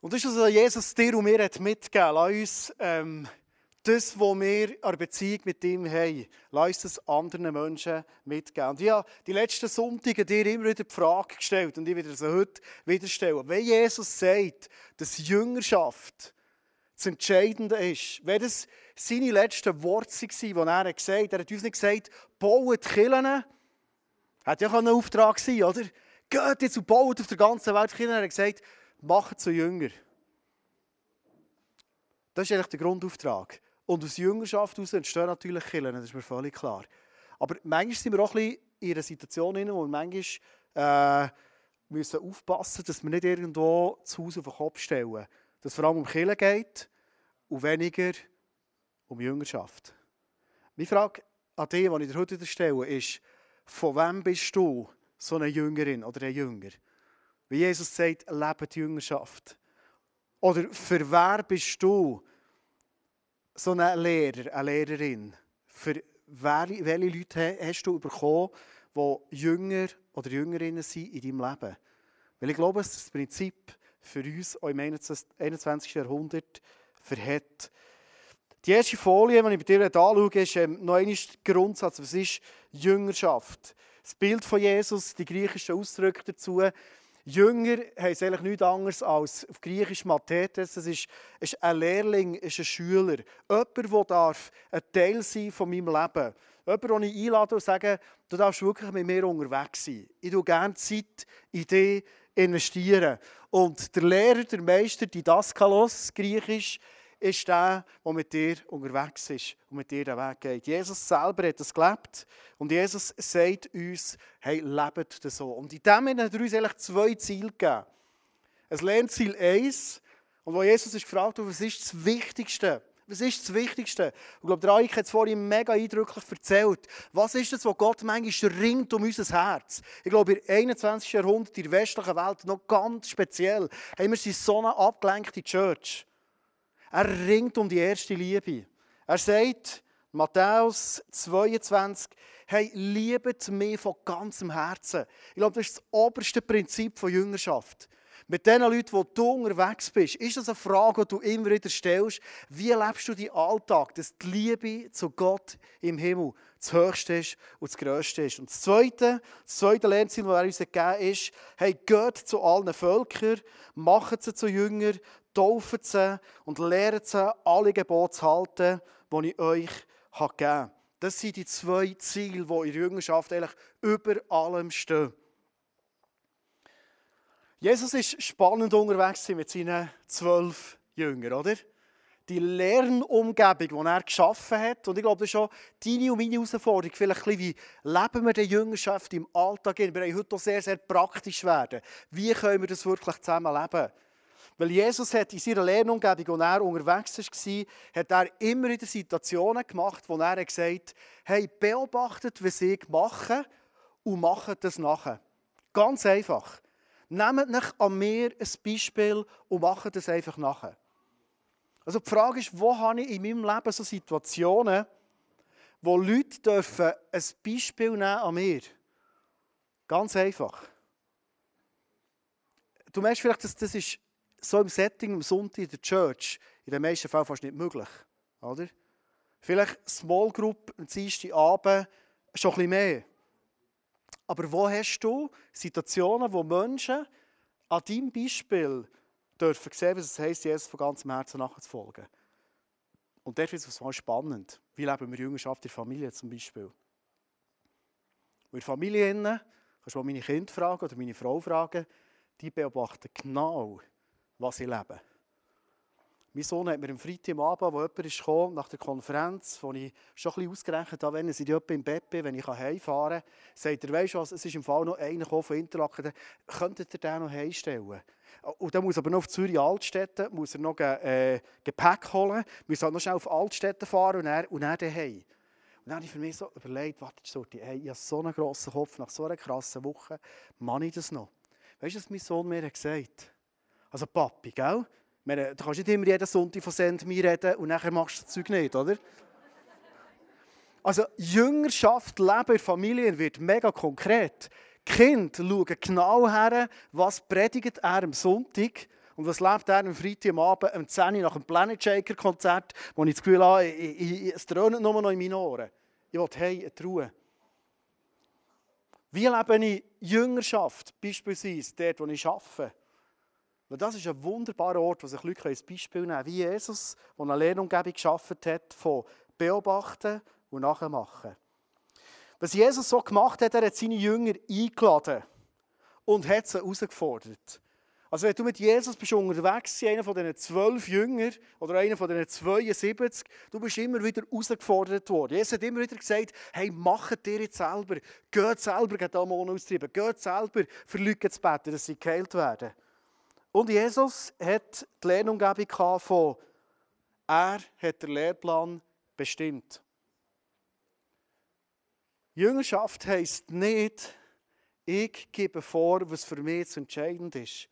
Und das ist, was Jesus dir und mir mitgegeben hat. Lass uns ähm, das, was wir an Beziehung mit ihm haben, lass uns das anderen Menschen mitgeben. Und ich habe die letzten Sonntage dir immer wieder die Frage gestellt und ich werde sie heute wieder stellen. Wenn Jesus sagt, dass Jüngerschaft das Entscheidende ist, wenn das seine letzten Worte waren, die er gesagt hat, er hat uns nicht gesagt, baut Kirchen, hat ja auch ein Auftrag sein, oder? Geht jetzt und baut auf der ganzen Welt Kirchen. Er hat gesagt, macht zu Jünger. Das ist eigentlich der Grundauftrag. Und aus Jüngerschaft heraus entstehen natürlich Kirchen, das ist mir völlig klar. Aber manchmal sind wir auch ein bisschen in einer Situation, wo wir manchmal äh, müssen aufpassen dass wir nicht irgendwo zu Hause auf den Kopf stellen. Dass es vor allem um Kirchen geht und weniger um Jüngerschaft. Meine Frage an dich, die ich dir heute stelle, ist, von wem bist du so eine Jüngerin oder ein Jünger? Wie Jesus sagt, lebe die Jüngerschaft. Oder für wer bist du so ein Lehrer, eine Lehrerin? Für welche, Leute hast du bekommen, die Jünger oder Jüngerinnen sind in deinem Leben? Weil ich glaube, dass das Prinzip für uns auch im 21. Jahrhundert verhält. Die erste Folie, die ich bei dir anschaue, ist ähm, noch einmal der Grundsatz. Was ist Jüngerschaft? Das Bild von Jesus, die griechischen Ausdrücke dazu. Jünger heisst eigentlich nichts anderes als auf Griechisch Mathetes. Das ist, ist ein Lehrling, ist ein Schüler. Jemand, der darf ein Teil sein von meinem Leben. Jemand, den ich einlade und sage, du darfst wirklich mit mir unterwegs sein. Ich tue gerne Zeit in dich investieren. Und der Lehrer, der Meister, die Daskalos, Griechisch, ist der, der mit dir unterwegs ist und mit dir den Weg geht. Jesus selber hat das gelebt und Jesus sagt uns, hey, lebt das so. Und in dem hat er uns eigentlich zwei Ziele gegeben. Es Lernziel 1 und wo Jesus ist gefragt was ist das Wichtigste? Was ist das Wichtigste? Ich glaube, der Eik hat es vorhin mega eindrücklich erzählt. Was ist das, was Gott manchmal ringt um unser Herz? Ich glaube, im 21. Jahrhundert, in der westlichen Welt, noch ganz speziell, haben wir so eine abgelenkte Church. Er ringt um die erste Liebe. Er sagt, Matthäus 22, hey, liebet mich von ganzem Herzen. Ich glaube, das ist das oberste Prinzip von Jüngerschaft. Mit den Leuten, wo du unterwegs bist, ist das eine Frage, die du immer wieder stellst. Wie lebst du deinen Alltag, dass die Liebe zu Gott im Himmel das Höchste ist und das Größte ist? Und das Zweite, das zweite Lernziel, das er uns gegeben ist, hey, geht zu allen Völkern, macht sie zu Jüngern, taufen sie und lehren sie, alle Gebote zu halten, die ich euch gegeben habe. Das sind die zwei Ziele, die in der Jüngerschaft eigentlich über allem stehen. Jesus ist spannend unterwegs mit seinen zwölf Jüngern, oder? Die Lernumgebung, die er geschaffen hat. Und ich glaube, das ist schon deine und meine Herausforderung. Vielleicht ein bisschen, wie leben wir die Jüngerschaft im Alltag? Wir wollen heute auch sehr, sehr praktisch werden. Wie können wir das wirklich zusammen leben? Weil Jesus hat in seiner Lernumgebung, als er unterwegs war, hat er immer wieder Situationen gemacht, wo er gesagt hat, hey, beobachtet, was ich mache und macht das nachher. Ganz einfach. Nehmt nicht an mir ein Beispiel und macht das einfach nachher. Also die Frage ist, wo habe ich in meinem Leben so Situationen, wo Leute dürfen ein Beispiel nehmen an mir? Ganz einfach. Du merkst vielleicht, dass das ist so im Setting am Sonntag in der Church in den meisten Fällen fast nicht möglich. Oder? Vielleicht Small Group am Abend schon ein bisschen mehr. Aber wo hast du Situationen, wo Menschen an deinem Beispiel dürfen sehen, was es heisst, Jesus von ganzem Herzen nachzufolgen? Und dort wird es mal spannend. Wie leben wir Jüngerschaft in der Familie zum Beispiel? Und in der kannst du mal meine Kinder fragen oder meine Frau fragen, die beobachten genau, was ich lebe. Mein Sohn hat mir am Freitag am Abend, wo jemand ist gekommen, nach der Konferenz, wo ich schon ein bisschen ausgerechnet habe, wenn ich im Bett bin, wenn ich heimfahren kann, sagt er, weißt du was, es ist im Fall noch einer von Interlaken, könntet ihr den noch heimstellen? Und dann muss er aber noch auf Zürich Altstädte, muss er noch äh, Gepäck holen, muss halt noch schnell auf Altstädte fahren und dann, und dann daheim. Und dann habe ich mich so überlegt, warte, so, hey, ich habe so einen grossen Kopf, nach so einer krassen Woche, mache ich das noch? Weißt du, was mein Sohn mir gesagt hat? Also Papi, gell? Meine, du kannst nicht immer jeden Sonntag von Send mir reden und nachher machst du das Zeug nicht, oder? Also Jüngerschaft, Leben in Familien wird mega konkret. Die Kinder schauen genau her, was predigt er am Sonntag Und was lebt er am Freitag am Abend, um 10 Uhr nach dem Planet Shaker Konzert, wo ich das Gefühl habe, ich, ich, es dröhnt nur noch in meinen Ohren. Ich will, hey, Ruhe. Wie lebe ich Jüngerschaft, beispielsweise dort, wo ich arbeite? Weil das ist ein wunderbarer Ort, wo sich Leute als Beispiel nehmen können. Wie Jesus, der eine Lehrumgebung geschaffen hat, von beobachten und nachmachen. Was Jesus so gemacht hat, er hat seine Jünger eingeladen und hat sie herausgefordert. Also wenn du mit Jesus bist unterwegs einer von diesen zwölf Jüngern oder einer von diesen 72, du bist immer wieder herausgefordert worden. Jesus hat immer wieder gesagt, hey, macht dir jetzt selber, geht selber Dämonen austreiben, geht selber für Leute zu beten, dass sie geheilt werden. Und Jesus hat die Lernumgebung von, er hat den Lehrplan bestimmt. Jüngerschaft heisst nicht, ich gebe vor, was für mich entscheidend ist.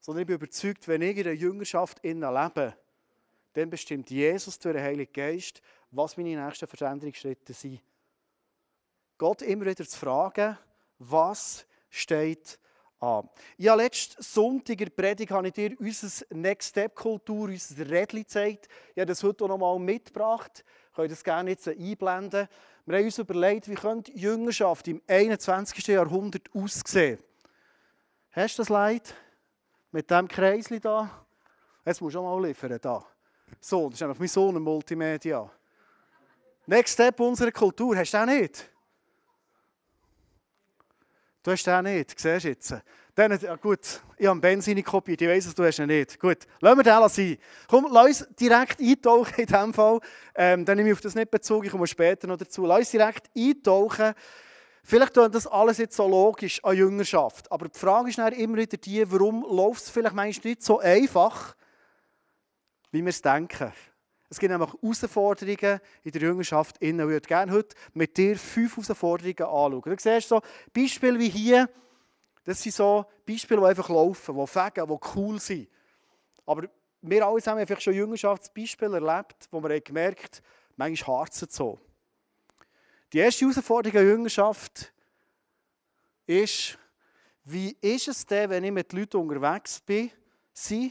Sondern ich bin überzeugt, wenn ich in der Jüngerschaft lebe, dann bestimmt Jesus durch den Heiligen Geist, was meine nächsten Veränderungsschritte sind. Gott immer wieder zu fragen, was steht an. Ja, letzten Sonntag in der Predigt habe ich dir unsere Next Step Kultur, unser Rädchen gezeigt. Ich habe das heute noch mal mitgebracht. Ich kann das gerne jetzt einblenden. Wir haben uns überlegt, wie könnte Jüngerschaft im 21. Jahrhundert aussehen. Hast du das Leid? Mit diesem Kreisli da? Jetzt musst du auch mal liefern. Da. So, das ist einfach mein Sohn im Multimedia. Next Step unserer Kultur, hast du auch nicht? Du hast den nicht, siehst du jetzt. Dann, ja gut, ich habe Benzin kopiert, ich weiss es, du hast ihn nicht. Gut, lassen wir den sein. Komm, lass uns direkt eintauchen in diesem Fall. Ähm, dann nehme ich auf das nicht Bezug, ich komme später noch dazu. Lass uns direkt eintauchen. Vielleicht tut das alles jetzt so logisch an Jüngerschaft. Aber die Frage ist dann immer wieder die, warum läuft es vielleicht manchmal nicht so einfach, wie wir es denken. Es gibt nämlich Herausforderungen in der Jüngerschaft. Ich würde gerne heute mit dir fünf Herausforderungen anschauen. Du siehst so Beispiele wie hier, das sind so Beispiele, die einfach laufen, die fegen, die cool sind. Aber wir alle haben einfach schon Jüngerschaftsbeispiele erlebt, wo wir gemerkt haben, manchmal harzt es so. Die erste Herausforderung der Jüngerschaft ist, wie ist es denn, wenn ich mit Leuten unterwegs bin, die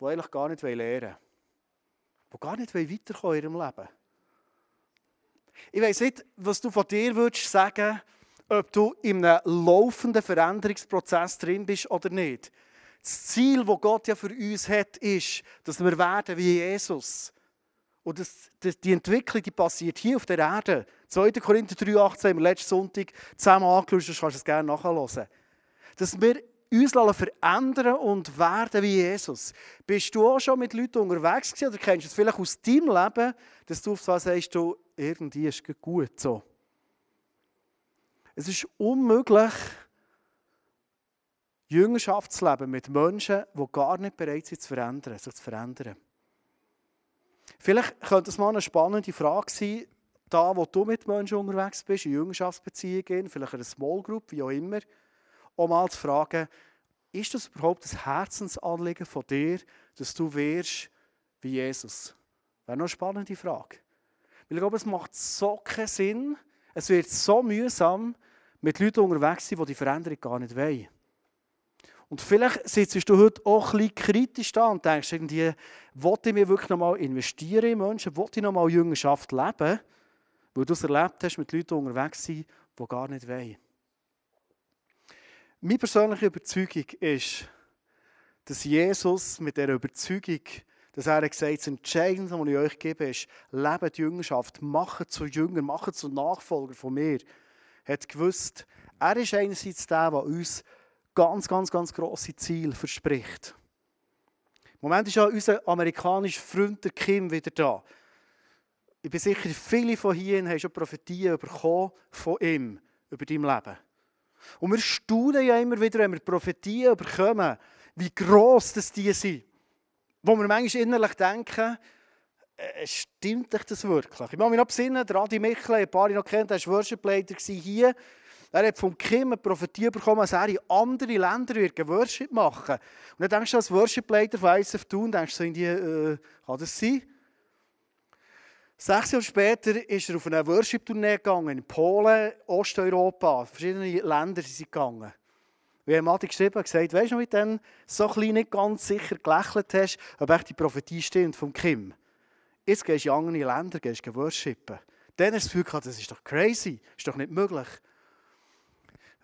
eigentlich gar nicht lernen wollen? Die gar nicht weiterkommen in ihrem Leben. Ich weiß nicht, was du von dir würdest sagen, ob du in einem laufenden Veränderungsprozess drin bist oder nicht. Das Ziel, das Gott ja für uns hat, ist, dass wir werden wie Jesus. Und das, das, die Entwicklung die passiert hier auf der Erde. 2. Korinther 3,18 haben wir letzten Sonntag zusammen angeschaut, das kannst du es gerne nachhören. Dass wir uns verändern und werden wie Jesus. Bist du auch schon mit Leuten unterwegs gewesen, oder kennst du es vielleicht aus deinem Leben, dass du auf was sagst, du, irgendwie ist es gut so. Es ist unmöglich, Jüngerschaftsleben mit Menschen, die gar nicht bereit sind, zu verändern, sich zu verändern. Vielleicht könnte es mal eine spannende Frage sein, da wo du mit Menschen unterwegs bist, in Jüngerschaftsbeziehungen, vielleicht in einer Small Group, wie auch immer, um mal zu fragen, ist das überhaupt das Herzensanliegen von dir, dass du wirst wie Jesus? Wäre noch eine spannende Frage. Weil ich glaube, es macht so keinen Sinn, es wird so mühsam, mit Leuten unterwegs sein, die die Veränderung gar nicht wollen. Und vielleicht sitzt du heute auch ein bisschen kritisch da und denkst irgendwie, wollte ich mir wirklich noch mal investieren in Menschen, wollte ich noch mal Jüngerschaft leben, weil du es erlebt hast, mit Leuten unterwegs sein, die gar nicht wollen. Meine persönliche Überzeugung ist, dass Jesus mit dieser Überzeugung, dass er gesagt hat, das Entscheidende, was ich euch gebe, ist, lebt die Jüngerschaft, macht zu Jünger, macht zu Nachfolger von mir, hat gewusst, er ist einerseits der, der uns ganz, ganz, ganz grosse Ziele verspricht. Im Moment ist ja unser amerikanischer Freund der Kim wieder da. Ich bin sicher, viele von hier haben schon Prophetien bekommen von ihm über dein Leben. Und wir staunen ja immer wieder, wenn wir Prophetien bekommen, wie gross das die sind. Wo wir manchmal innerlich denken, äh, stimmt das wirklich? Ich muss mich noch besinnen, der Adi Michel, ein paar noch kennt, der war Worship-Leiter hier. Er hat von Kim eine Prophetie bekommen, dass er in andere Länder wird Worship machen Und dann denkst du als Worship-Leiter von ISF Thun, denkst du, äh, kann das sein? Sechs Jahre später ist er auf eine Worship-Tournee gegangen, in Polen, Osteuropa, verschiedene Länder sind sie gegangen. Wie hat Adi geschrieben gesagt, weißt du, wie du dann so klein nicht ganz sicher gelächelt hast, ob echt die Prophetie stimmt vom Kim. Jetzt gehst du in andere Länder, gehst du worshipen. Dann hast du das Gefühl das ist doch crazy, das ist doch nicht möglich.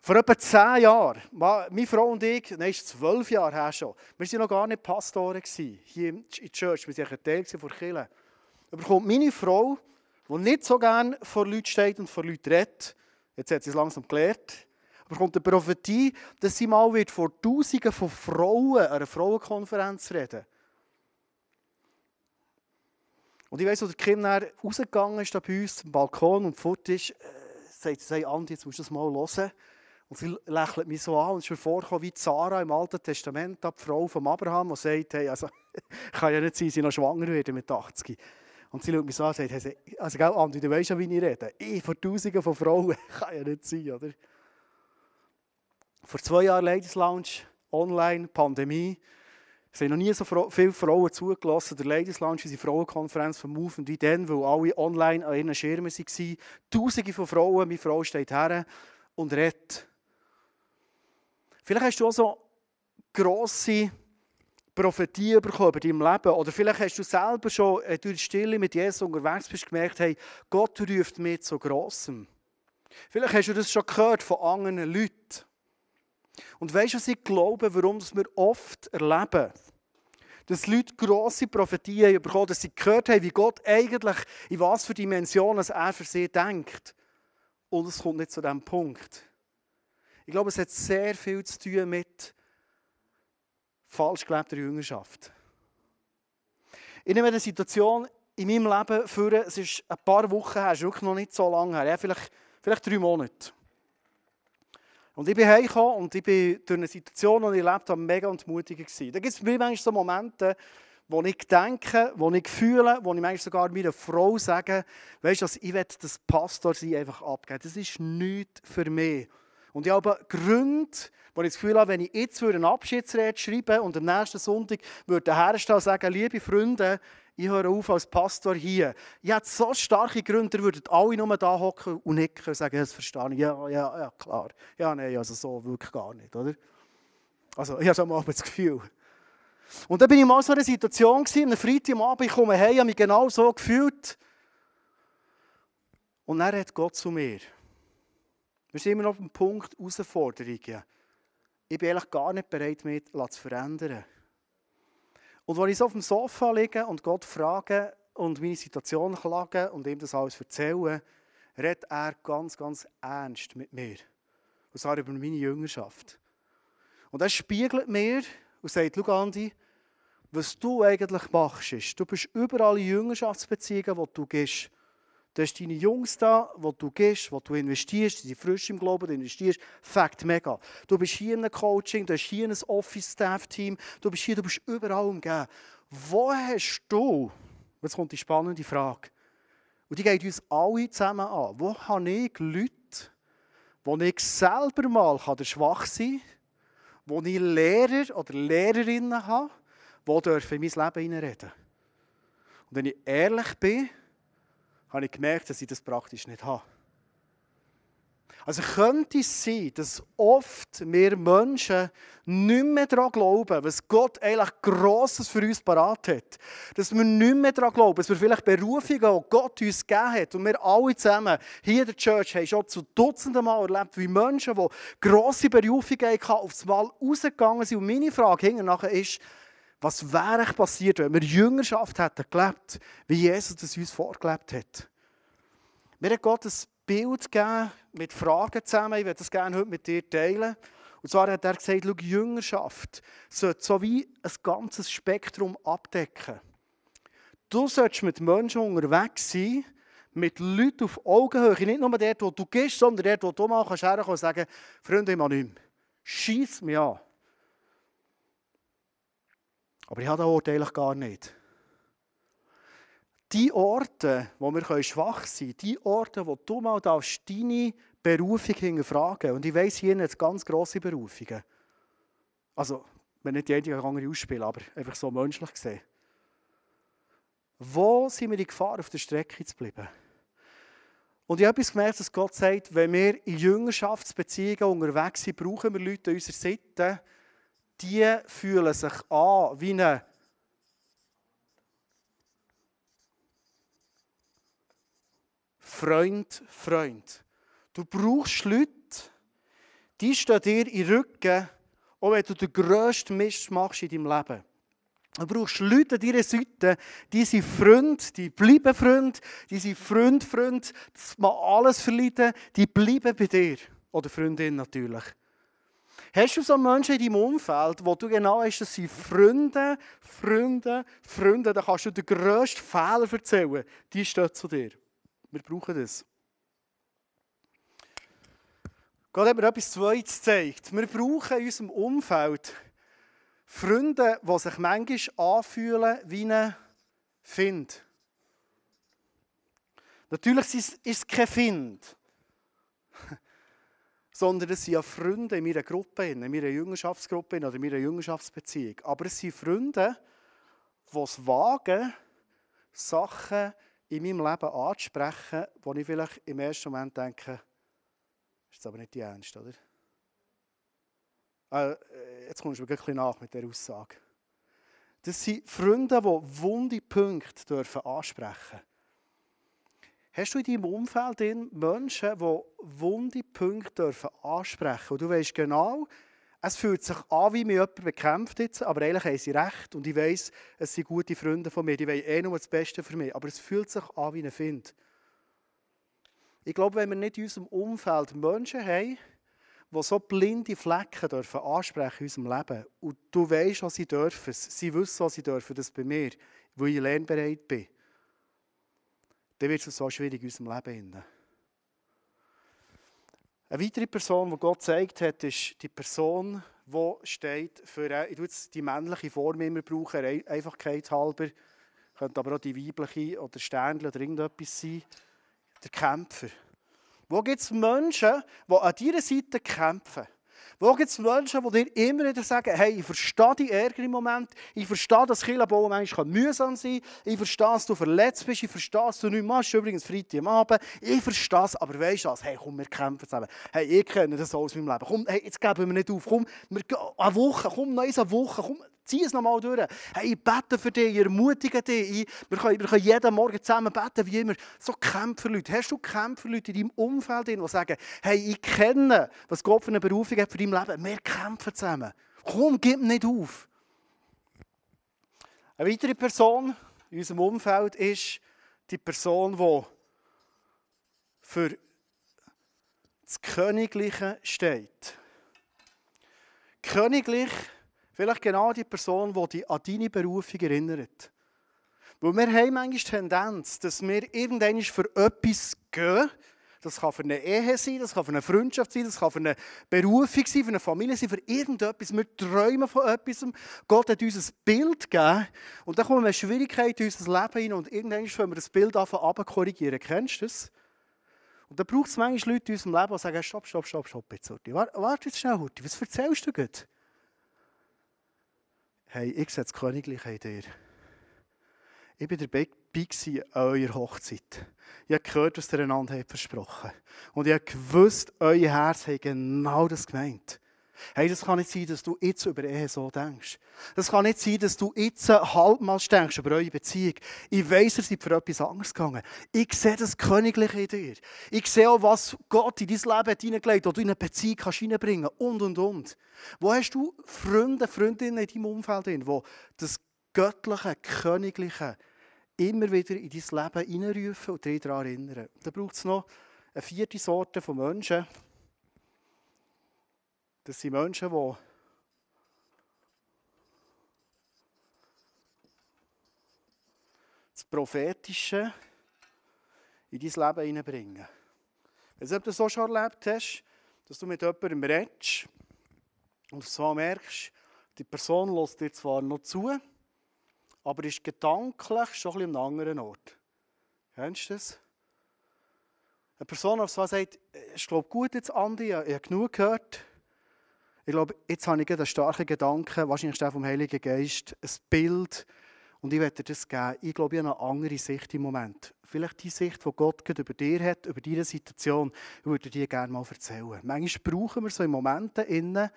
Vor etwa zehn Jahren, meine Frau und ich, nein, zwölf Jahre her schon, wir waren noch gar nicht Pastoren hier in der Church, wir waren ein Teil von Kirche. Aber kommt meine Frau, die nicht so gerne vor Leuten steht und vor Leuten redet, jetzt hat sie es langsam gelernt, aber kommt eine Prophetie, dass sie mal wird vor Tausenden von Frauen an einer Frauenkonferenz reden. Und ich weiss, als der Kim rausgegangen ist bei uns zum Balkon und fort ist, äh, sagt sie, hey Andi, jetzt musst du das mal hören. Und sie lächelt mich so an und ist mir vorgekommen wie Sarah im Alten Testament, die Frau von Abraham, die sagt, hey, also, kann ja nicht sein, sie noch schwanger werden mit 80. Und sie schaut mich so an und sagt, also, gell, Andi, du weißt ja, wie ich rede. Ich vor Tausenden von Frauen, kann ja nicht sein, oder? Vor zwei Jahren Ladies Lounge, online, Pandemie. Es haben noch nie so viele Frauen zugelassen. Der Ladies Lounge die Frauenkonferenz von Movement wie dann, weil alle online an ihren Schirmen waren. Tausende von Frauen, meine Frau steht her und redet. Vielleicht hast du auch so grosse Prophetie bekommen über deinem Leben. Oder vielleicht hast du selber schon äh, durch die Stille mit Jesus unterwegs bist, gemerkt, hey, Gott ruft mich zu Grossem. Vielleicht hast du das schon gehört von anderen Leuten. Und weißt du, was ich glaube, warum wir oft erleben, dass Leute grosse Prophetien bekommen, dass sie gehört haben, wie Gott eigentlich, in was für Dimensionen er für sie denkt. Und es kommt nicht zu diesem Punkt. Ich glaube, es hat sehr viel zu tun mit falsch gelebter Jüngerschaft. Ich nehme eine Situation in meinem Leben vor, es ist ein paar Wochen her, es ist wirklich noch nicht so lange her, ja, vielleicht, vielleicht drei Monate. Und ich bin heimgekommen und ich bin durch eine Situation, die ich erlebt habe, mega entmutigend gewesen. Da gibt es manchmal so Momente, wo ich denke, wo ich fühle, wo ich manchmal sogar meiner Frau sage, weißt du, ich will das Pastor sein einfach abgeben. Das ist nichts für mich. Und ich habe Gründe, wo ich das Gefühl habe, wenn ich jetzt eine Abschiedsrede schreibe und am nächsten Sonntag würde der Hersteller sagen, liebe Freunde, ich höre auf als Pastor hier. Ich habe so starke Gründe, ihr würdet alle nur da hocken und nicken und sagen, das verstehe ich. Ja, ja, ja, klar. Ja, nein, also so wirklich gar nicht, oder? Also, ich habe so mal das Gefühl. Und dann bin ich mal so in einer Situation gewesen, am Freitagabend, ich komme heim, habe mich genau so gefühlt. Und dann hat Gott zu mir. Wir sind immer noch auf dem Punkt Herausforderungen. Ich bin eigentlich gar nicht bereit, mich zu verändern. Und als ich so auf dem Sofa liege und Gott frage und meine Situation klage und ihm das alles erzähle, redet er ganz, ganz ernst mit mir. Und zwar über meine Jüngerschaft. Und er spiegelt mir und sagt, schau Andi, was du eigentlich machst, ist, du bist überall in Jüngerschaftsbeziehungen, wo du gehst. Du hast deine Jungs da, wo du gehst, wo du investierst, die sind frisch im Glauben, du investierst. Fakt, mega. Du bist hier in einem Coaching, du hast hier ein Office-Staff-Team, du bist hier, du bist überall umgeben. Wo hast du, jetzt kommt die spannende Frage, und die geht uns alle zusammen an, wo habe ich Leute, wo ich selber mal schwach sein kann, wo ich Lehrer oder Lehrerinnen habe, die in mein Leben hineinreden. Und wenn ich ehrlich bin, habe ich gemerkt, dass ich das praktisch nicht habe. Also könnte es sein, dass oft wir Menschen nicht mehr daran glauben, was Gott eigentlich Grosses für uns parat hat. Dass wir nicht mehr daran glauben, dass wir vielleicht Berufungen, die Gott uns gegeben hat. Und wir alle zusammen hier in der Church haben schon zu Dutzenden Mal erlebt, wie Menschen, die grosse Berufungen hatten, aufs Mal rausgegangen sind. Und meine Frage hinterher ist, was wäre passiert, wenn wir Jüngerschaft hätten gelebt, wie Jesus es uns vorgelebt hat? Mir hat Gott ein Bild gegeben mit Fragen zusammen. Ich würde das gerne heute mit dir teilen. Und zwar hat er gesagt, schau, Jüngerschaft sollte so wie ein ganzes Spektrum abdecken. Du solltest mit Menschen unterwegs sein, mit Leuten auf Augenhöhe. Nicht nur dort, wo du gehst, sondern dort, wo du mal herkommen kannst und sagen, Freunde, ich mache nicht mehr. Schieß mich an. Aber ich habe den Ort eigentlich gar nicht. Die Orte, wo wir schwach sein können, die Orte, wo du mal darfst, deine Berufung hinterfragen Und ich weiss, hier jetzt ganz grosse Berufungen. Also, wenn nicht jede andere ausspielen, aber einfach so menschlich gesehen. Wo sind wir in Gefahr, auf der Strecke zu bleiben? Und ich habe etwas gemerkt, dass Gott sagt, wenn wir in Jüngerschaftsbeziehungen unterwegs sind, brauchen wir Leute an unserer Seite, die fühlen sich an wie eine Freund, Freund. Du brauchst Leute, die stehen dir den Rücken, auch wenn du den grössten Mist machst in deinem Leben. Du brauchst Leute an deiner Seite, die sind Freund, die bleiben Freund, die sind Freund, Freund, das man alles verleiden, die bleiben bei dir. Oder Freundin natürlich. Hast du so Menschen in deinem Umfeld, wo du genau weißt, das sind Freunde, Freunde, Freunde, dann kannst du den grössten Fehler erzählen. Die stehen zu dir. Wir brauchen das. Gott hat mir etwas Zweites gezeigt. Wir brauchen in unserem Umfeld Freunde, die sich manchmal anfühlen wie ein Find. Natürlich ist es kein Find, sondern es sind ja Freunde in meiner Gruppe, in meiner Jüngerschaftsgruppe oder in meiner Jüngerschaftsbeziehung. Aber es sind Freunde, die es wagen, Sachen in meinem Leben anzusprechen, wo ich vielleicht im ersten Moment denke, ist aber nicht die Ernst, oder? Äh, jetzt kommst du mir ein nach mit der Aussage. Das sind Freunde, die wunde Punkte ansprechen dürfen. Hast du in deinem Umfeld Menschen, die wunde Punkte ansprechen dürfen? Und du weißt genau, es fühlt sich an, wie mir jemand bekämpft jetzt, aber eigentlich haben sie recht. Und ich weiß, es sind gute Freunde von mir, die wollen eh nur das Beste für mich. Aber es fühlt sich an wie ein Find. Ich glaube, wenn wir nicht in unserem Umfeld Menschen haben, die so blinde Flecken dürfen ansprechen in unserem Leben, und du weißt, was sie dürfen, sie wissen, was sie dürfen, das bei mir, wo ich lernbereit bin, dann wird es so schwierig in unserem Leben. Eine weitere Person, die Gott gezeigt hat, ist die Person, die steht für, äh, ich jetzt die männliche Form immer brauchen, Einfachkeit halber, könnte aber auch die weibliche oder Sternchen oder irgendetwas sein, der Kämpfer. Wo gibt es Menschen, die an deiner Seite kämpfen? Wo gibt es Menschen, die dir immer wieder sagen, hey, ich verstehe die Ärger im Moment, ich verstehe, dass Kirchenbauen manchmal mühsam sein kann, ich verstehe, dass du verletzt bist, ich verstehe, dass du nicht machst, übrigens Freitag am Abend, ich verstehe es, aber weißt du was, hey, komm, wir kämpfen zusammen. Hey, ich kenne das aus meinem Leben, komm, hey, jetzt geben wir nicht auf, komm, wir gehen eine Woche, komm, noch eine Woche, komm, zieh es nochmal durch. Hey, ich bete für dich, ich ermutige dich, wir, können, wir können jeden Morgen zusammen beten, wie immer. So Kämpferleute, hast du Kämpferleute in deinem Umfeld, die sagen, hey, ich kenne, was Gott für eine Berufung hat für dein Leben, wir kämpfen zusammen. Komm, gib nicht auf. Eine weitere Person in unserem Umfeld ist die Person, die für das Königliche steht. Königlich, vielleicht genau die Person, die dich an deine Berufung erinnert. Weil wir haben manchmal die Tendenz, dass wir irgendwann für etwas gehen, das kann für eine Ehe sein, das kann für eine Freundschaft sein, das kann für eine Berufung sein, für eine Familie sein, für irgendetwas. Wir träumen von etwas. Gott hat uns ein Bild gegeben. Und dann kommen wir Schwierigkeiten in unser Leben hinein und irgendwann können wir das Bild anfangen korrigieren. Kennst du das? Und dann braucht es manchmal Leute in unserem Leben, die sagen, stopp, stopp, stopp, stopp, jetzt, Hurti. Warte jetzt schnell, Hurti. Was erzählst du gerade? Hey, ich sehe das Königliche in dir. Ich war dabei an eurer Hochzeit. Ich habe gehört, was ihr einander versprochen habt. Und ich habe gewusst, euer Herz hat genau das gemeint. Hey, das kann nicht sein, dass du jetzt über Ehe so denkst. Das kann nicht sein, dass du jetzt halbmals denkst über eure Beziehung. Ich weiss, ihr seid für etwas anderes gegangen. Ich sehe das Königliche in dir. Ich sehe auch, was Gott in dein Leben hineingelegt hat, du in eine Beziehung kannst hineinbringen und, und, und. Wo hast du Freunde, Freundinnen in deinem Umfeld, die das Göttliche, Königliche immer wieder in dein Leben hineinrufen und dich daran erinnern. Da braucht es noch eine vierte Sorte von Menschen. Das sind Menschen, die das Prophetische in dein Leben hineinbringen. Wenn du das so schon erlebt hast, dass du mit jemandem redest und so merkst, die Person lässt dir zwar noch zu, aber ist gedanklich schon ein an einem anderen Ort. Kennst du das? Eine Person, die sagt, ich glaube gut jetzt, Andi, ich habe genug gehört. Ich glaube, jetzt habe ich einen starken Gedanken, wahrscheinlich der vom Heiligen Geist, ein Bild. Und ich werde dir das geben. Ich glaube, ich habe eine andere Sicht im Moment. Vielleicht die Sicht, die Gott über dir hat, über deine Situation, ich würde dir gerne mal erzählen. Manchmal brauchen wir so in Momenten, innen,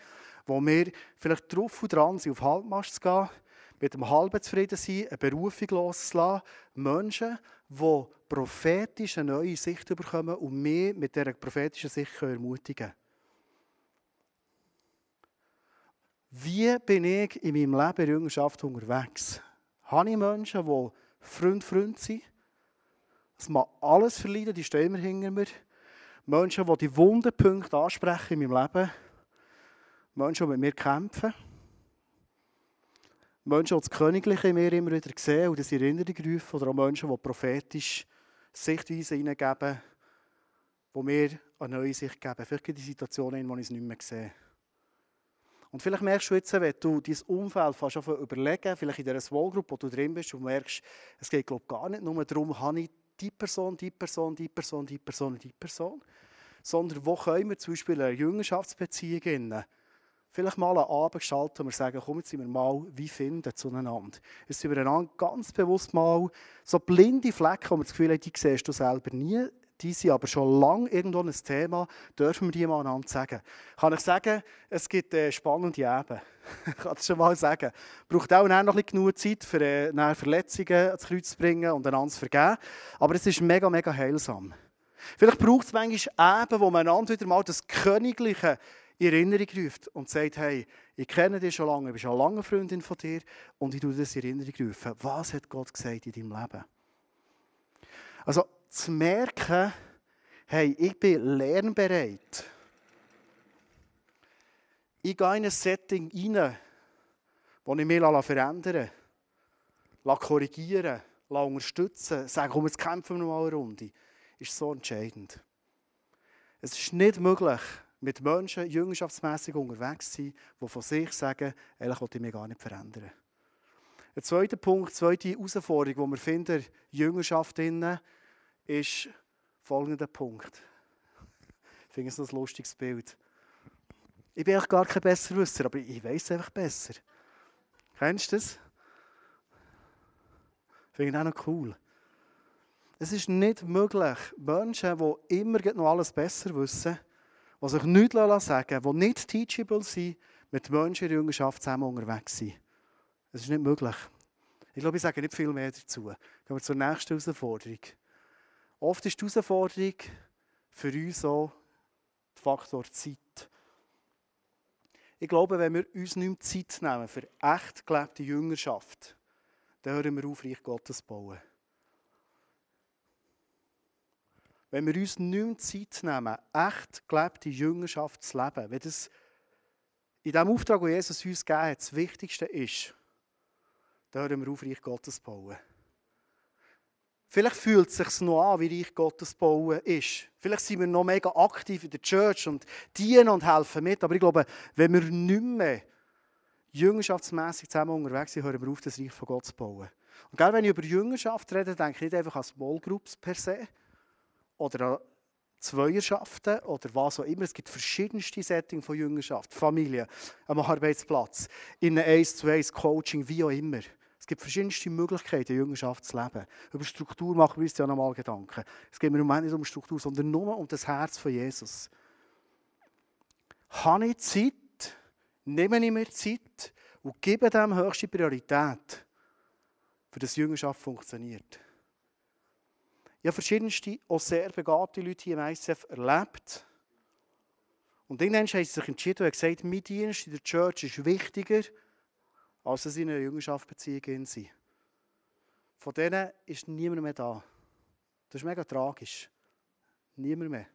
wo wir vielleicht drauf und dran sind, auf Halbmast zu gehen, mit einem halben zufrieden sein, eine Berufung loszulassen. Menschen, die prophetisch eine neue Sicht bekommen und mich mit dieser prophetischen Sicht ermutigen können. Wie bin ich in meinem Leben in Jüngerschaft unterwegs? Habe ich Menschen, die Freund, Freund sind? Das mag alles verleiden, die stehen immer hinter mir. Menschen, die die wunden Punkte ansprechen in meinem Leben. Menschen, die mit mir kämpfen. Menschen, die das Königliche mir immer wieder sehen und das in Erinnerung rufen. Oder auch Menschen, die prophetisch Sichtweisen hineingeben, die mir eine neue Sicht geben. Vielleicht gibt es Situationen, in denen ich es nicht mehr sehe. Und vielleicht merkst du jetzt, wenn du dein Umfeld fast überlegen, vielleicht in dieser Small Group, wo du drin bist, und merkst, es geht glaube gar nicht nur darum, habe ich die Person, die Person, die Person, die Person, die Person, sondern wo können wir zum Beispiel eine Jüngerschaftsbeziehung vielleicht mal einen Abend gestalten, wo wir sagen, komm, jetzt sind wir mal wie finden zueinander. Es sind wir einander ganz bewusst mal so blinde Flecken, wo wir das Gefühl haben, die siehst du selber nie, die sind aber schon lange irgendwo ein Thema, dürfen wir die mal einander sagen. Kann ich sagen, es gibt äh, spannende Eben. ich kann das schon mal sagen. Braucht auch noch ein genug Zeit, für äh, Verletzungen ans Kreuz zu bringen und einander zu vergeben. Aber es ist mega, mega heilsam. Vielleicht braucht es manchmal Eben, wo man einander wieder mal das Königliche in Erinnerung ruft und sagt, hey, ich kenne dich schon lange, ich bin schon lange Freundin von dir und ich tue das in Erinnerung rufen. Was hat Gott gesagt in deinem Leben? Also, zu merken, hey, ich bin lernbereit. Ich gehe in ein Setting rein, das ich mich verändern lasse, korrigieren, unterstützen, sagen, komm, jetzt kämpfen wir mal eine Runde, ist so entscheidend. Es ist nicht möglich, mit Menschen jüngerschaftsmässig unterwegs sein, die von sich sagen, eigentlich will ich mich gar nicht verändern. Ein zweiter Punkt, eine zweite Herausforderung, die wir finden, Jüngerschaft innen, ist folgender Punkt. Ich finde es ein lustiges Bild. Ich bin eigentlich gar kein Besserwisser, aber ich weiß es einfach besser. Kennst du das? Finde ich auch noch cool. Es ist nicht möglich, Menschen, die immer noch alles besser wissen, die sich nichts sagen lassen, die nicht teachable sind, mit Menschen in der Jüngerschaft zusammen unterwegs sind. Es ist nicht möglich. Ich glaube, ich sage nicht viel mehr dazu. Gehen wir zur nächsten Herausforderung. Oft ist die Herausforderung für uns auch der Faktor Zeit. Ich glaube, wenn wir uns nicht mehr Zeit nehmen für echt gelebte Jüngerschaft, dann hören wir auf, Reich Gottes zu bauen. Wenn wir uns nicht mehr Zeit nehmen, echt gelebte Jüngerschaft zu leben, wenn das in dem Auftrag, den Jesus uns gegeben hat, das Wichtigste ist, dann hören wir auf, Reich Gottes zu bauen. Vielleicht fühlt es sich noch an, wie Reich Gottes bauen ist. Vielleicht sind wir noch mega aktiv in der Church und dienen und helfen mit. Aber ich glaube, wenn wir nicht mehr jüngerschaftsmässig zusammen unterwegs sind, hören wir auf, das Reich von Gott zu bauen. Und gerade wenn ich über Jüngerschaft rede, denke ich nicht einfach an Small Groups per se oder an Zweierschaften oder was auch immer. Es gibt verschiedenste Settings von Jüngerschaft, Familie, am Arbeitsplatz, in einem 1 zu 1 Coaching, wie auch immer. Es gibt verschiedenste Möglichkeiten, Jüngerschaft zu leben. Über Struktur machen wir uns ja nochmal Gedanken. Es geht mir im Moment nicht um Struktur, sondern nur um das Herz von Jesus. Habe ich Zeit, nehme ich mir Zeit und gebe dem höchste Priorität, für das Jüngerschaft funktioniert. Ich habe verschiedenste, auch sehr begabte Leute hier im ICF erlebt. Und irgendwann haben sie sich entschieden und gesagt, mein Dienst in der Church ist wichtiger als sie in einer Jüngerschaftsbeziehung sind. Von denen ist niemand mehr da. Das ist mega tragisch. Niemand mehr.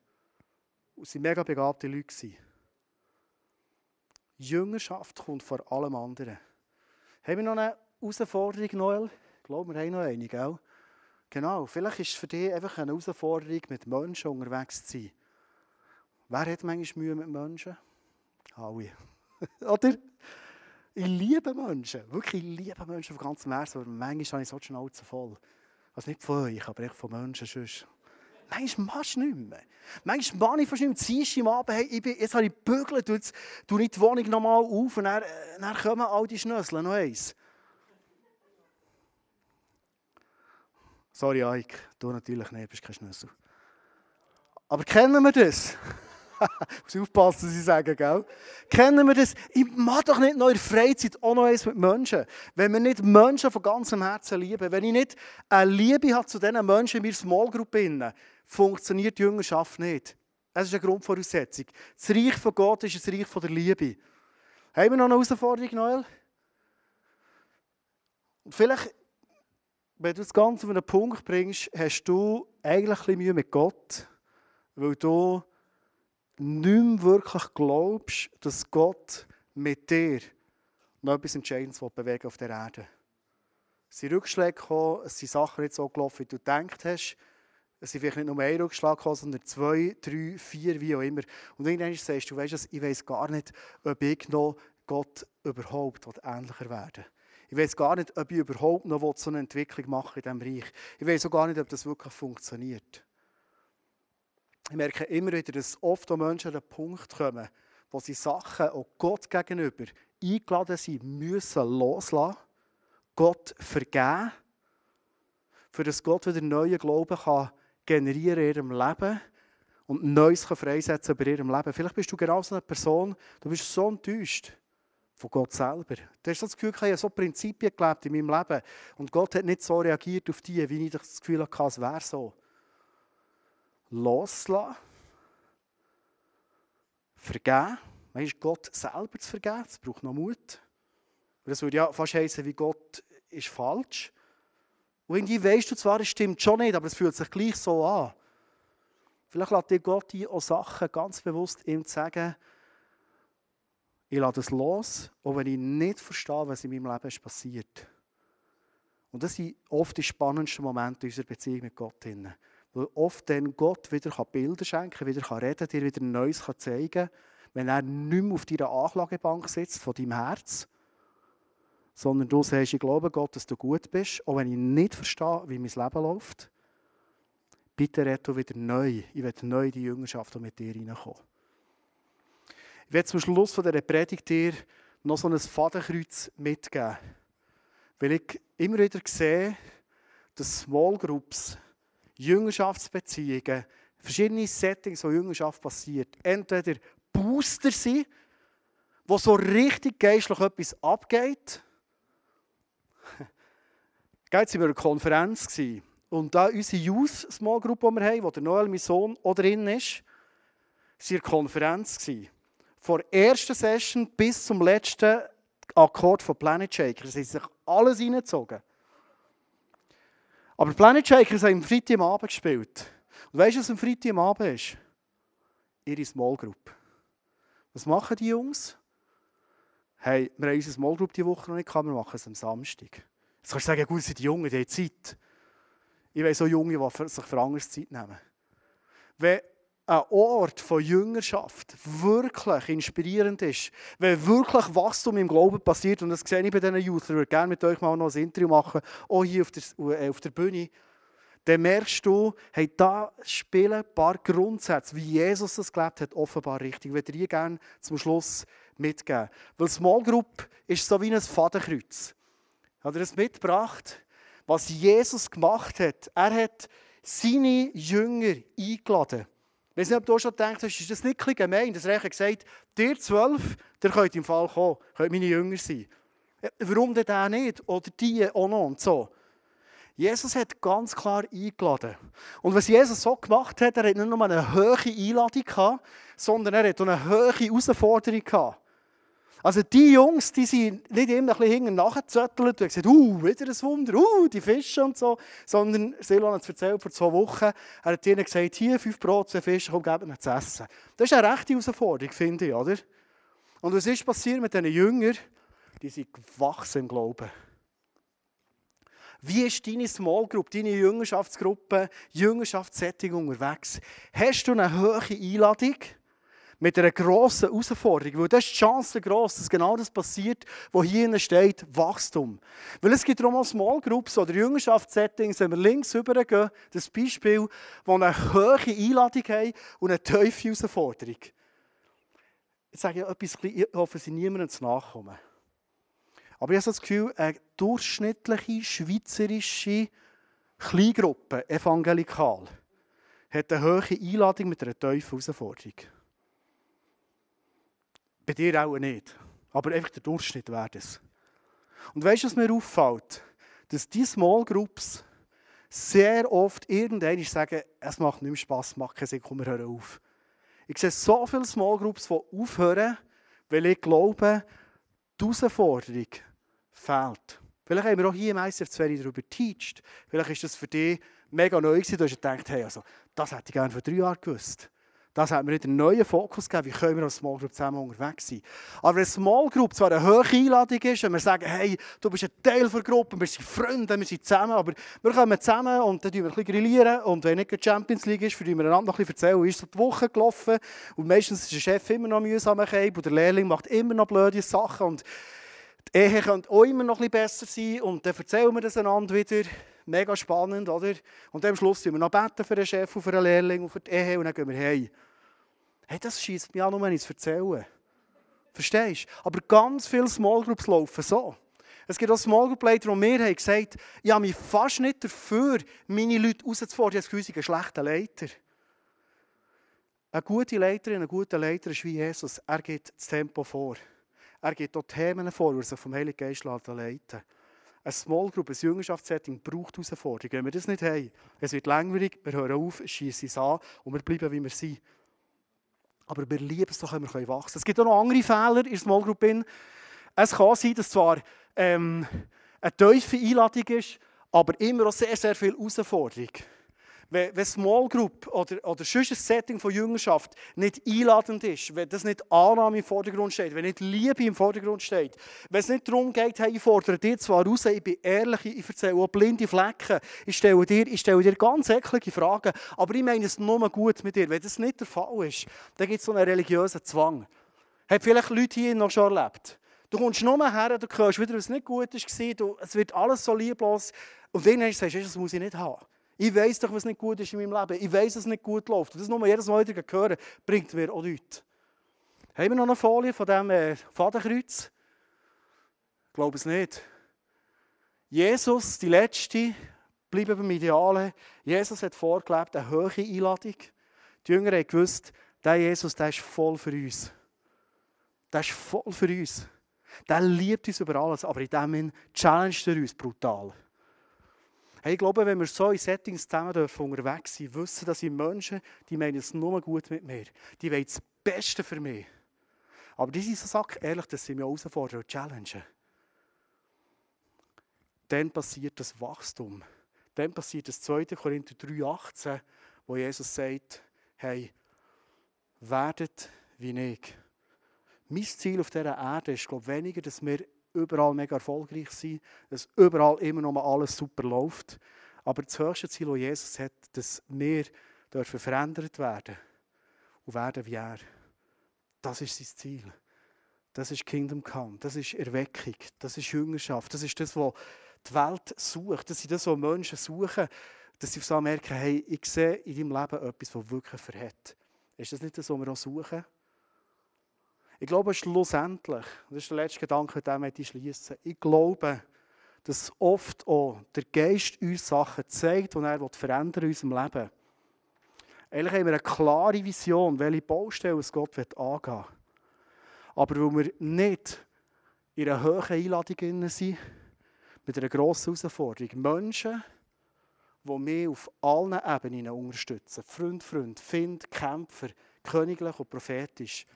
Und es waren mega begabte Leute. Jüngerschaft kommt vor allem anderen. Haben wir noch eine Herausforderung, Noel? Ich glaube, wir haben noch eine, gell? Genau, vielleicht ist es für dich einfach eine Herausforderung, mit Menschen unterwegs zu sein. Wer hat manchmal Mühe mit Menschen? Alle. Oder? Ich liebe Menschen, wirklich, ich liebe Menschen von ganzem Herzen, aber manchmal habe ich so schnell zu voll. Also nicht von euch, aber echt von Menschen sonst. Manchmal machst du nicht mehr. Manchmal mache ich fast nicht mehr. Am Abend, hey, ich bin, jetzt habe ich gebügelt, jetzt tue ich die Wohnung nochmal auf und dann, äh, dann kommen all die Schnösel noch eins. Sorry, Ike, du natürlich nicht, bist kein Schnüssel. Aber kennen wir das? muss aufpassen, was ich sage, gell? Kennen wir das? Ich mache doch nicht noch in der Freizeit auch noch eins mit Menschen. Wenn wir nicht Menschen von ganzem Herzen lieben, wenn ich nicht eine Liebe habe zu diesen Menschen in meiner Small Group, funktioniert die Jüngerschaft nicht. Das ist eine Grundvoraussetzung. Das Reich von Gott ist das Reich von der Liebe. Haben wir noch eine Herausforderung, Noel? Und vielleicht, wenn du das Ganze auf einen Punkt bringst, hast du eigentlich ein Mühe mit Gott, weil du nicht mehr wirklich glaubst, dass Gott mit dir noch etwas Entscheidendes bewegen auf der Erde. Es sind Rückschläge gekommen, es sind Sachen nicht so gelaufen, wie du gedacht hast. Es sind vielleicht nicht nur ein Rückschlag gekommen, sondern zwei, drei, vier, wie auch immer. Und irgendwann sagst du, weißt du, ich weiß gar nicht, ob ich noch Gott überhaupt ähnlicher werden Ich weiß gar nicht, ob ich überhaupt noch so eine Entwicklung machen in diesem Reich. Ich weiß auch gar nicht, ob das wirklich funktioniert. Ich merke immer wieder, dass oft Menschen an den Punkt kommen, wo sie Sachen auch Gott gegenüber eingeladen sind, müssen loslassen, Gott vergeben, für das Gott wieder neuen Glauben kann generieren in ihrem Leben und Neues kann freisetzen über ihrem Leben. Vielleicht bist du genau so eine Person, du bist so enttäuscht von Gott selber. Du hast das Gefühl, ich habe so Prinzipien gelebt in meinem Leben und Gott hat nicht so reagiert auf die, wie ich das Gefühl hatte, es wäre so loslassen, vergeben. Weißt, Gott selber zu vergeben, das braucht noch Mut. Das würde ja fast heißen, wie Gott ist falsch. Und irgendwie weißt du zwar, es stimmt schon nicht, aber es fühlt sich gleich so an. Vielleicht lässt dir Gott dir auch Sachen ganz bewusst ihm sagen, ich lasse es los, auch wenn ich nicht verstehe, was in meinem Leben passiert. Und das sind oft die spannendsten Momente unserer Beziehung mit Gott. Weil oft dann Gott wieder Bilder schenken kann, wieder reden kann, dir wieder Neues zeigen kann, wenn er nicht mehr auf deiner Anklagebank sitzt, von deinem Herz, sondern du sagst, ich glaube Gott, dass du gut bist, auch wenn ich nicht verstehe, wie mein Leben läuft. Bitte du wieder neu. Ich werde neu in die Jüngerschaft mit dir reinkommen. Ich werde zum Schluss von dieser Predigt dir noch so ein Fadenkreuz mitgeben. Weil ich immer wieder sehe, dass Small Groups Jüngerschaftsbeziehungen, verschiedene Settings, wo Jüngerschaft passiert, entweder Booster sind, wo so richtig geistlich etwas abgeht. Jetzt waren wir in einer Konferenz und da unsere Youth Small Group, die wir haben, wo der Noel, mein Sohn, auch drin ist, war eine Konferenz. Von der ersten Session bis zum letzten Akkord von Planet Shaker. Sie haben sich alles reingezogen. Aber Planet Shakers haben am Freitag am Abend gespielt. Und weißt du, was am Freitag am Abend ist? Ihre Small Group. Was machen die Jungs? Hey, wir haben unsere Small Group diese Woche noch nicht gehabt, wir machen es am Samstag. Jetzt kannst du sagen, gut, sind die Jungen, die haben Zeit. Ich weiß so Junge, die sich für anderes Zeit nehmen. Wenn ein Ort von Jüngerschaft wirklich inspirierend ist, wenn wirklich Wachstum im Glauben passiert, und das sehe ich bei diesen Youth, ich würde gerne mit euch mal noch ein Interview machen, auch hier auf der, äh, auf der Bühne, dann merkst du, hey, da spielen ein paar Grundsätze, wie Jesus das gelebt hat, offenbar richtig. Ich würde dir gerne zum Schluss mitgeben. Weil Small Group ist so wie ein Fadenkreuz. Hat er es mitgebracht? Was Jesus gemacht hat, er hat seine Jünger eingeladen. Ich weiß nicht, ob du schon gedacht hast, ist das nicht ein gemein? Das Reich hat gesagt, dir zwölf, der könnt im Fall kommen, könnt meine Jünger sein. Warum denn der nicht? Oder die auch noch und so. Jesus hat ganz klar eingeladen. Und was Jesus so gemacht hat, er hat nicht nur eine hohe Einladung gehabt, sondern er hat eine hohe Herausforderung gehabt. Also die Jungs, die sind nicht immer ein bisschen hinten nachgezöttelt und gesagt, uh, wieder ein Wunder, uh, die Fische und so, sondern Silvan hat es erzählt vor zwei Wochen, er hat ihnen gesagt, hier fünf Brot, zwei Fische, komm, gib ihnen zu essen. Das ist eine rechte Herausforderung, finde ich, oder? Und was ist passiert mit diesen Jüngern? Die sind gewachsen im Glauben. Wie ist deine Small Group, deine Jüngerschaftsgruppe, Jüngerschaftssetting unterwegs? Hast du eine hohe Einladung? Mit einer grossen Herausforderung. Weil das ist die Chance gross, dass genau das passiert, was hier steht, Wachstum. Weil es gibt darum auch Small Groups oder Jüngerschaftssettings, wenn wir links rübergehen, das Beispiel, wo eine hohe Einladung haben und eine tiefe Herausforderung. Ich sage ja etwas, ich hoffe, sie niemandem zu nachkommen. Aber ich habe das Gefühl, eine durchschnittliche schweizerische Kleingruppe, evangelikal, hat eine hohe Einladung mit einer tiefen Herausforderung. Bei dir auch nicht. Aber einfach der Durchschnitt wäre es. Und weißt du, was mir auffällt? Dass die Small Groups sehr oft irgendwann sagen, es macht nicht mehr Spass, macht keinen Sinn, komm, wir hören auf. Ich sehe so viele Small Groups, die aufhören, weil ich glaube, die Herausforderung fehlt. Vielleicht haben wir auch hier zu wenig darüber geteacht. Vielleicht ist das für dich mega neu gewesen. Du hast gedacht, hey, also, das hätte ich gerne vor drei Jahren gewusst. Das hat mir wieder einen neuen Fokus gegeben, wie können wir als Small Group zusammen unterwegs sein. Aber wenn eine Small Group zwar eine hohe Einladung ist, wenn wir sagen, hey, du bist ein Teil der Gruppe, wir sind Freunde, wir sind zusammen, aber wir kommen zusammen und dann wir ein bisschen grillieren und wenn nicht die Champions League ist, tun wir einander noch ein bisschen erzählen, wie ist die Woche gelaufen und meistens ist der Chef immer noch mühsam und der Lehrling macht immer noch blöde Sachen und die Ehe könnte auch immer noch ein bisschen besser sein und dann erzählen wir das einander wieder. Mega spannend, oder? Und am Schluss beten wir noch beten für den Chef und für den Lehrling und für die Ehe und dann gehen wir heim. Hey, das schießt mich an, ich es erzähle. Verstehst du? Aber ganz viele Small Groups laufen so. Es gibt auch Small Group Leiter, die mir haben gesagt ich habe mich fast nicht dafür, meine Leute rauszufordern. Ich habe einen schlechten Leiter. Eine gute Leiterin, ein guter Leiter ist wie Jesus. Er geht das Tempo vor. Er geht dort Themen vor, die er sich vom Heiligen Geist leiten Eine Small Group, ein Jüngerschaftssetting braucht Herausforderungen. Wenn wir das nicht haben, es wird langweilig, wir hören auf, schießen es an und wir bleiben, wie wir sind. Aber wir lieben es doch, wenn wir wachsen können. Es gibt auch noch andere Fehler in der Small Group. Es kann sein, dass zwar ähm, eine tiefe Einladung ist, aber immer auch sehr, sehr viel Herausforderung wenn, wenn Small Group oder, oder sonst ein Setting von Jüngerschaft nicht einladend ist, wenn das nicht Annahme im Vordergrund steht, wenn nicht Liebe im Vordergrund steht, wenn es nicht darum geht, hey, ich fordere dir zwar raus, ich bin ehrlich, ich erzähle auch blinde Flecken, ich stelle dir, ich stelle dir ganz eklige Fragen, aber ich meine es nur gut mit dir. Wenn das nicht der Fall ist, dann gibt es so einen religiösen Zwang. Hat vielleicht Leute hier noch schon erlebt. Du kommst nur her, du hörst wieder, was nicht gut war, es wird alles so lieblos. Und dann sagst du, das muss ich nicht haben. Ich weiß doch, was nicht gut ist in meinem Leben. Ich weiß, dass es nicht gut läuft. Und das nur jedes Mal wieder hören, bringt mir auch nichts. Haben wir noch eine Folie von diesem äh, Fadenkreuz? Ich glaube es nicht. Jesus, die Letzte, bleiben beim Idealen. Jesus hat vorgelebt, eine hohe Einladung. Die Jünger haben gewusst, der Jesus, der ist voll für uns. Der ist voll für uns. Der liebt uns über alles, aber in dem Sinne challenged er uns brutal. Hey, ich glaube, wenn wir so in Settings zusammen dürfen unterwegs sein, wissen, dass ich Menschen, die meinen es nur gut mit mir. Die wollen das Beste für mich. Aber die sind so sack ehrlich, dass sie mich herausfordern und challengen. Dann passiert das Wachstum. Dann passiert das 2. Korinther 3,18, wo Jesus sagt, hey, werdet wie ich. Mein Ziel auf dieser Erde ist, glaube ich, weniger, dass wir überall mega erfolgreich sein, dass überall immer noch mal alles super läuft. Aber das höchste Ziel, das Jesus hat, dass wir dürfen verändert werden und werden wie er. Das ist sein Ziel. Das ist Kingdom Come, das ist Erweckung, das ist Jüngerschaft, das ist das, was die Welt sucht. Das ist das, was Menschen suchen, dass sie so merken, hey, ich sehe in deinem Leben etwas, das wirklich verhält. Ist das nicht das, was wir auch suchen? Ich glaube schlussendlich, das ist der letzte Gedanke, den ich schließen ich glaube, dass oft auch der Geist uns Sachen zeigt, die er verändern in unserem Leben. Eigentlich haben wir eine klare Vision, welche Baustelle es Gott angehen will. Aber weil wir nicht in einer hohen Einladung sind, mit einer grossen Herausforderung, Menschen, die mich auf allen Ebenen unterstützen, Freund, Freund, Find, Kämpfer, königlich und prophetisch,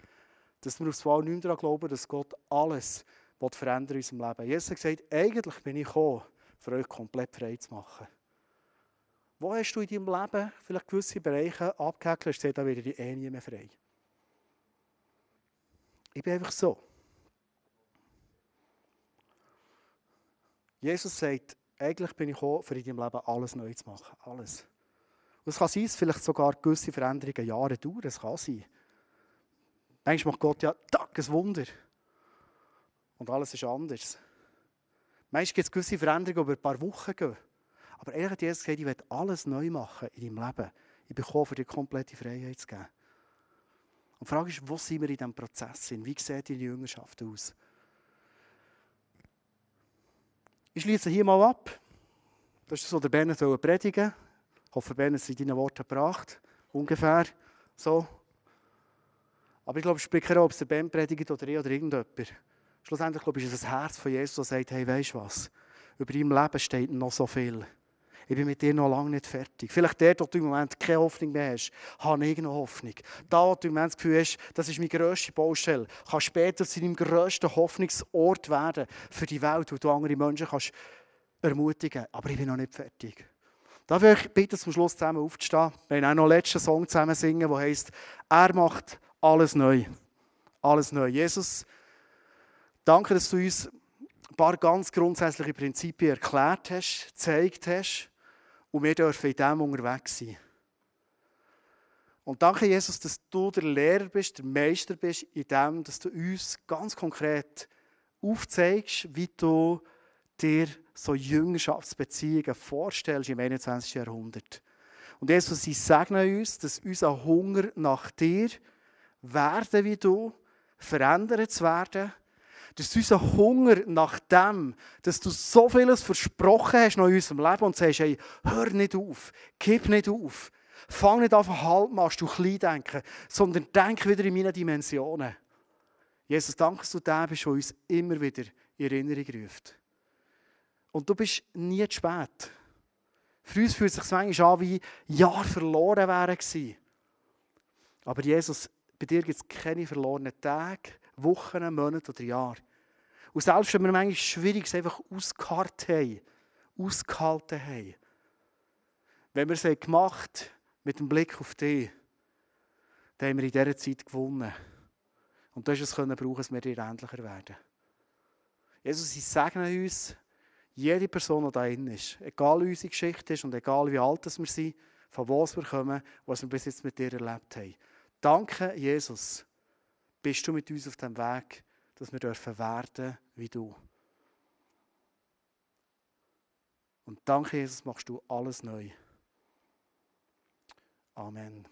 dass wir aufs Wahl nicht daran glauben, dass Gott alles verändern in unserem Leben. Jesus hat gesagt, eigentlich bin ich gekommen, für euch komplett frei zu machen. Wo hast du in deinem Leben vielleicht gewisse Bereiche abgehakt und gesagt, da werde ich eh nie mehr frei? Ich bin einfach so. Jesus sagt, eigentlich bin ich gekommen, für in deinem Leben alles neu zu machen. Alles. Und es kann sein, dass vielleicht sogar gewisse Veränderungen Jahre dauern. Es kann sein. Manchmal macht Gott ja Tag ein Wunder. Und alles ist anders. Manchmal gibt es gewisse Veränderungen, die über ein paar Wochen gehen. Aber ehrlich hat Jesus gesagt, ich will alles neu machen in deinem Leben. Ich bin gekommen, für dir komplette Freiheit zu geben. Und die Frage ist, wo sind wir in diesem Prozess? Wie sieht deine Jüngerschaft aus? Ich schließe hier mal ab. Das ist was der Bernhard predigen Ich hoffe, Bernhard hat deinen Worten gebracht. Ungefähr so. Aber ich glaube, es spielt keine ob es der Ben predigt oder ich oder irgendjemand. Schlussendlich glaube ich, ist es das Herz von Jesus, das sagt, hey, weißt du was? Über deinem Leben steht noch so viel. Ich bin mit dir noch lange nicht fertig. Vielleicht der, wo du im Moment keine Hoffnung mehr hast, habe ich noch Hoffnung. Da, wo du im Moment das Gefühl hast, das ist meine grösste Baustelle, kann später zu deinem grössten Hoffnungsort werden für die Welt, wo du andere Menschen kannst ermutigen. Aber ich bin noch nicht fertig. Darf ich euch bitten, zum Schluss zusammen aufzustehen? Wir werden auch noch einen letzten Song zusammen singen, der heisst, er macht alles neu. Alles neu. Jesus, danke, dass du uns ein paar ganz grundsätzliche Prinzipien erklärt hast, gezeigt hast und wir dürfen in dem unterwegs sein. Und danke, Jesus, dass du der Lehrer bist, der Meister bist in dem, dass du uns ganz konkret aufzeigst, wie du dir so Jüngerschaftsbeziehungen vorstellst im 21. Jahrhundert. Und Jesus, ich segne uns, dass unser Hunger nach dir werden wie du, verändert zu werden, dass unser Hunger nach dem, dass du so vieles versprochen hast in unserem Leben und sagst, hey, hör nicht auf, gib nicht auf, fang nicht an, halt machst du klein denken, sondern denk wieder in meine Dimensionen. Jesus, danke, dass du der bist, der uns immer wieder in Erinnerung ruft. Und du bist nie zu spät. Für uns fühlt es sich manchmal an, wie Jahre verloren wären Aber Jesus, bei dir gibt es keine verlorenen Tage, Wochen, Monate oder Jahre. Und selbst wenn wir manchmal Schwieriges einfach ausgeharrt haben, ausgehalten haben, wenn wir es gemacht mit dem Blick auf dich, dann haben wir in dieser Zeit gewonnen. Und du hast es können brauchen, dass wir dir ähnlicher werden. Jesus, ich segne uns, jede Person, die da drin ist, egal wie unsere Geschichte ist und egal wie alt wir sind, von wo wir kommen, was wir bis jetzt mit dir erlebt haben. Danke, Jesus, bist du mit uns auf dem Weg, dass wir dürfen werden wie du. Und danke, Jesus, machst du alles neu. Amen.